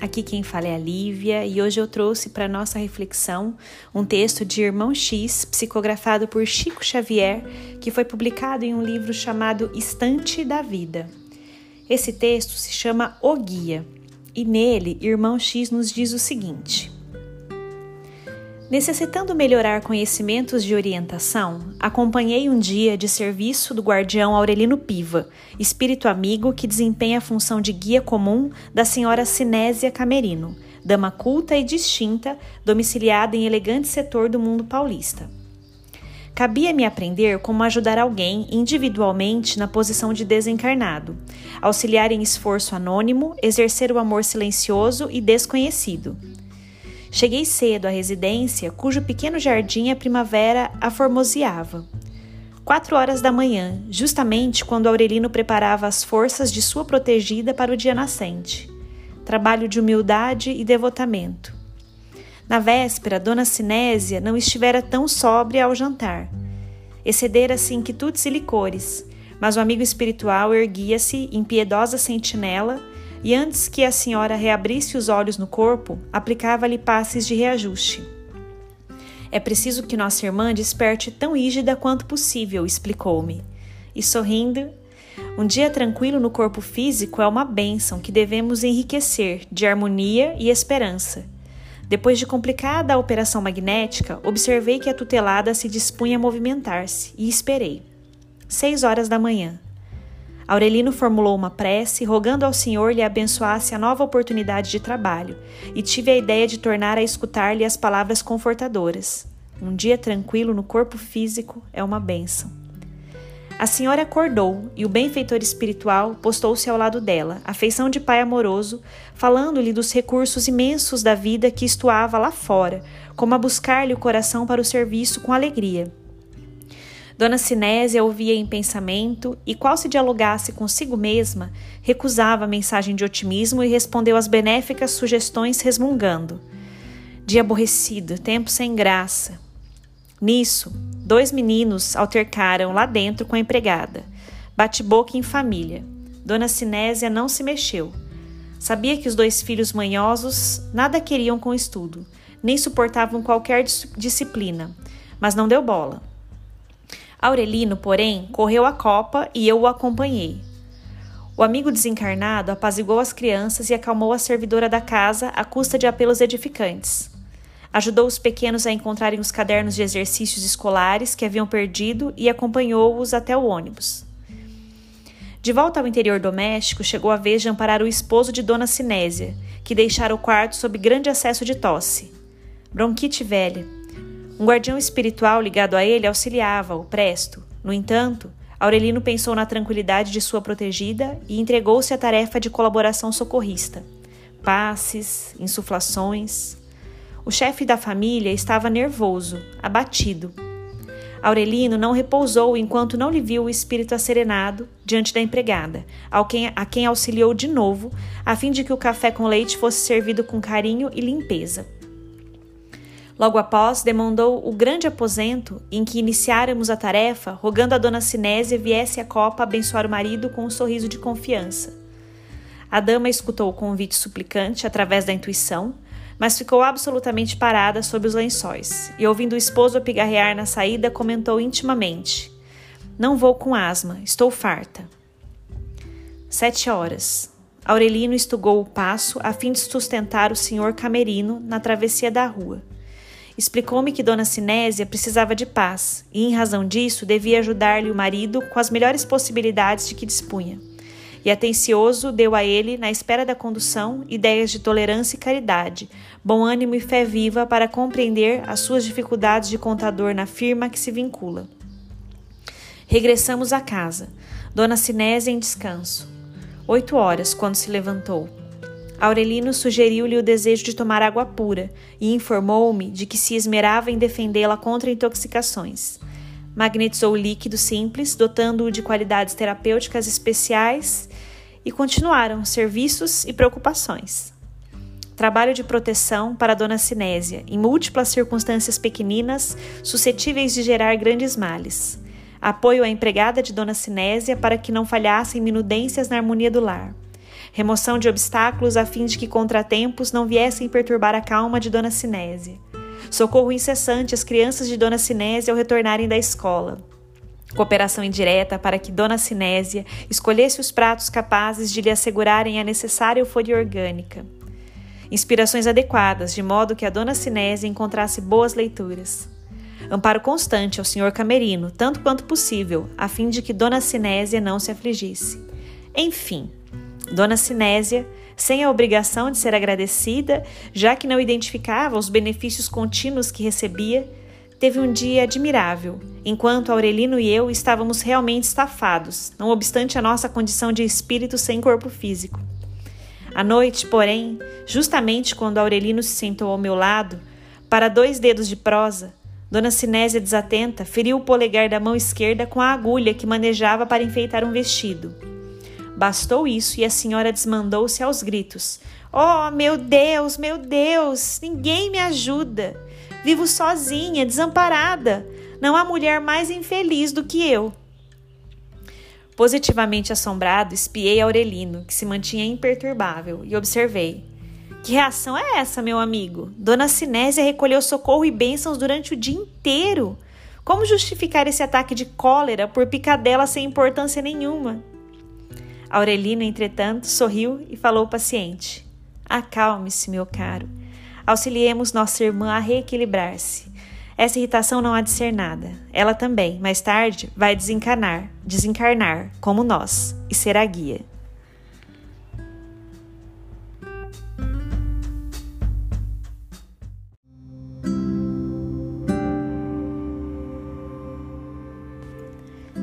Aqui quem fala é a Lívia e hoje eu trouxe para nossa reflexão um texto de Irmão X, psicografado por Chico Xavier, que foi publicado em um livro chamado Estante da Vida. Esse texto se chama O Guia e nele Irmão X nos diz o seguinte: Necessitando melhorar conhecimentos de orientação, acompanhei um dia de serviço do guardião Aurelino Piva, espírito amigo que desempenha a função de guia comum da senhora Sinésia Camerino, dama culta e distinta, domiciliada em elegante setor do mundo paulista. Cabia-me aprender como ajudar alguém individualmente na posição de desencarnado, auxiliar em esforço anônimo, exercer o amor silencioso e desconhecido Cheguei cedo à residência, cujo pequeno jardim a primavera aformoseava. Quatro horas da manhã, justamente quando Aurelino preparava as forças de sua protegida para o dia nascente. Trabalho de humildade e devotamento. Na véspera, Dona Sinésia não estivera tão sóbria ao jantar. Excedera-se inquietudes e licores, mas o amigo espiritual erguia-se em piedosa sentinela e antes que a senhora reabrisse os olhos no corpo, aplicava-lhe passes de reajuste. É preciso que nossa irmã desperte tão rígida quanto possível, explicou-me. E sorrindo, um dia tranquilo no corpo físico é uma bênção que devemos enriquecer de harmonia e esperança. Depois de complicada a operação magnética, observei que a tutelada se dispunha a movimentar-se e esperei. Seis horas da manhã. Aurelino formulou uma prece, rogando ao Senhor lhe abençoasse a nova oportunidade de trabalho, e tive a ideia de tornar a escutar-lhe as palavras confortadoras. Um dia tranquilo no corpo físico é uma bênção. A senhora acordou e o benfeitor espiritual postou-se ao lado dela, a feição de pai amoroso, falando-lhe dos recursos imensos da vida que estuava lá fora, como a buscar-lhe o coração para o serviço com alegria. Dona Sinésia ouvia em pensamento e, qual se dialogasse consigo mesma, recusava a mensagem de otimismo e respondeu às benéficas sugestões resmungando. Dia aborrecido, tempo sem graça. Nisso, dois meninos altercaram lá dentro com a empregada. Bate-boca em família. Dona Sinésia não se mexeu. Sabia que os dois filhos manhosos nada queriam com o estudo, nem suportavam qualquer disciplina, mas não deu bola. Aurelino, porém, correu a copa e eu o acompanhei. O amigo desencarnado apaziguou as crianças e acalmou a servidora da casa à custa de apelos edificantes. Ajudou os pequenos a encontrarem os cadernos de exercícios escolares que haviam perdido e acompanhou-os até o ônibus. De volta ao interior doméstico, chegou a vez de amparar o esposo de Dona Sinésia, que deixara o quarto sob grande acesso de tosse. Bronquite velha, um guardião espiritual ligado a ele auxiliava-o presto. No entanto, Aurelino pensou na tranquilidade de sua protegida e entregou-se à tarefa de colaboração socorrista. Passes, insuflações. O chefe da família estava nervoso, abatido. Aurelino não repousou enquanto não lhe viu o espírito asserenado diante da empregada, a quem auxiliou de novo, a fim de que o café com leite fosse servido com carinho e limpeza. Logo após, demandou o grande aposento em que iniciáramos a tarefa, rogando a dona Sinésia viesse à copa abençoar o marido com um sorriso de confiança. A dama escutou o convite suplicante através da intuição, mas ficou absolutamente parada sob os lençóis e, ouvindo o esposo apigarrear na saída, comentou intimamente: Não vou com asma, estou farta. Sete horas. Aurelino estugou o passo a fim de sustentar o senhor Camerino na travessia da rua. Explicou-me que Dona Sinésia precisava de paz e, em razão disso, devia ajudar-lhe o marido com as melhores possibilidades de que dispunha. E atencioso deu a ele, na espera da condução, ideias de tolerância e caridade, bom ânimo e fé viva para compreender as suas dificuldades de contador na firma que se vincula. Regressamos à casa. Dona Sinésia em descanso. Oito horas, quando se levantou. Aurelino sugeriu-lhe o desejo de tomar água pura e informou-me de que se esmerava em defendê-la contra intoxicações. magnetizou o líquido simples, dotando-o de qualidades terapêuticas especiais e continuaram serviços e preocupações. Trabalho de proteção para a dona Sinésia, em múltiplas circunstâncias pequeninas suscetíveis de gerar grandes males. Apoio à empregada de dona Sinésia para que não falhassem minudências na harmonia do lar. Remoção de obstáculos a fim de que contratempos não viessem perturbar a calma de dona Sinésia Socorro incessante às crianças de Dona Sinésia ao retornarem da escola. Cooperação indireta para que Dona Sinésia escolhesse os pratos capazes de lhe assegurarem a necessária euforia orgânica. Inspirações adequadas, de modo que a Dona Sinésia encontrasse boas leituras. Amparo constante ao Senhor Camerino, tanto quanto possível, a fim de que Dona Sinésia não se afligisse. Enfim, Dona Sinésia sem a obrigação de ser agradecida, já que não identificava os benefícios contínuos que recebia, teve um dia admirável, enquanto Aurelino e eu estávamos realmente estafados, não obstante a nossa condição de espírito sem corpo físico. À noite, porém, justamente quando Aurelino se sentou ao meu lado, para dois dedos de prosa, Dona Sinésia, desatenta, feriu o polegar da mão esquerda com a agulha que manejava para enfeitar um vestido. Bastou isso e a senhora desmandou-se aos gritos. Oh, meu Deus, meu Deus, ninguém me ajuda. Vivo sozinha, desamparada. Não há mulher mais infeliz do que eu. Positivamente assombrado, espiei Aurelino, que se mantinha imperturbável, e observei. Que reação é essa, meu amigo? Dona Sinésia recolheu socorro e bênçãos durante o dia inteiro. Como justificar esse ataque de cólera por picadela sem importância nenhuma? Aurelino, entretanto, sorriu e falou paciente: Acalme-se, meu caro. Auxiliemos nossa irmã a reequilibrar-se. Essa irritação não há de ser nada. Ela também, mais tarde, vai desencarnar, desencarnar, como nós, e será guia.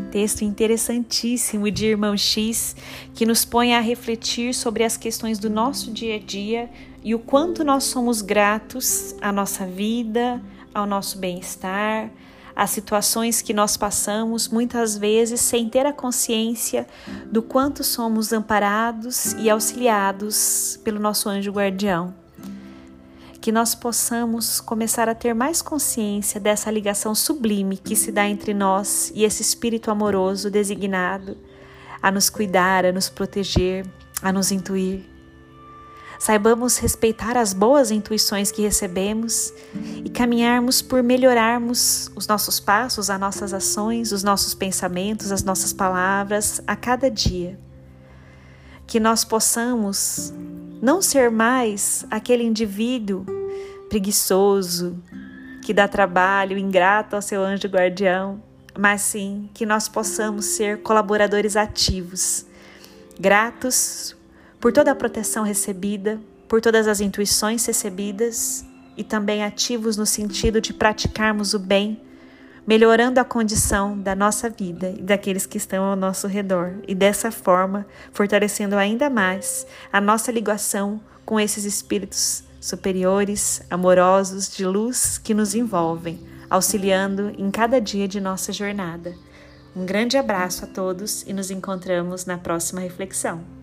Texto interessantíssimo de Irmão X que nos põe a refletir sobre as questões do nosso dia a dia e o quanto nós somos gratos à nossa vida, ao nosso bem-estar, às situações que nós passamos, muitas vezes sem ter a consciência do quanto somos amparados e auxiliados pelo nosso anjo guardião que nós possamos começar a ter mais consciência dessa ligação sublime que se dá entre nós e esse Espírito amoroso designado a nos cuidar, a nos proteger, a nos intuir. Saibamos respeitar as boas intuições que recebemos e caminharmos por melhorarmos os nossos passos, as nossas ações, os nossos pensamentos, as nossas palavras a cada dia. Que nós possamos não ser mais aquele indivíduo preguiçoso, que dá trabalho, ingrato ao seu anjo guardião, mas sim que nós possamos ser colaboradores ativos, gratos por toda a proteção recebida, por todas as intuições recebidas e também ativos no sentido de praticarmos o bem, melhorando a condição da nossa vida e daqueles que estão ao nosso redor, e dessa forma fortalecendo ainda mais a nossa ligação com esses espíritos superiores, amorosos, de luz que nos envolvem, auxiliando em cada dia de nossa jornada. Um grande abraço a todos e nos encontramos na próxima reflexão.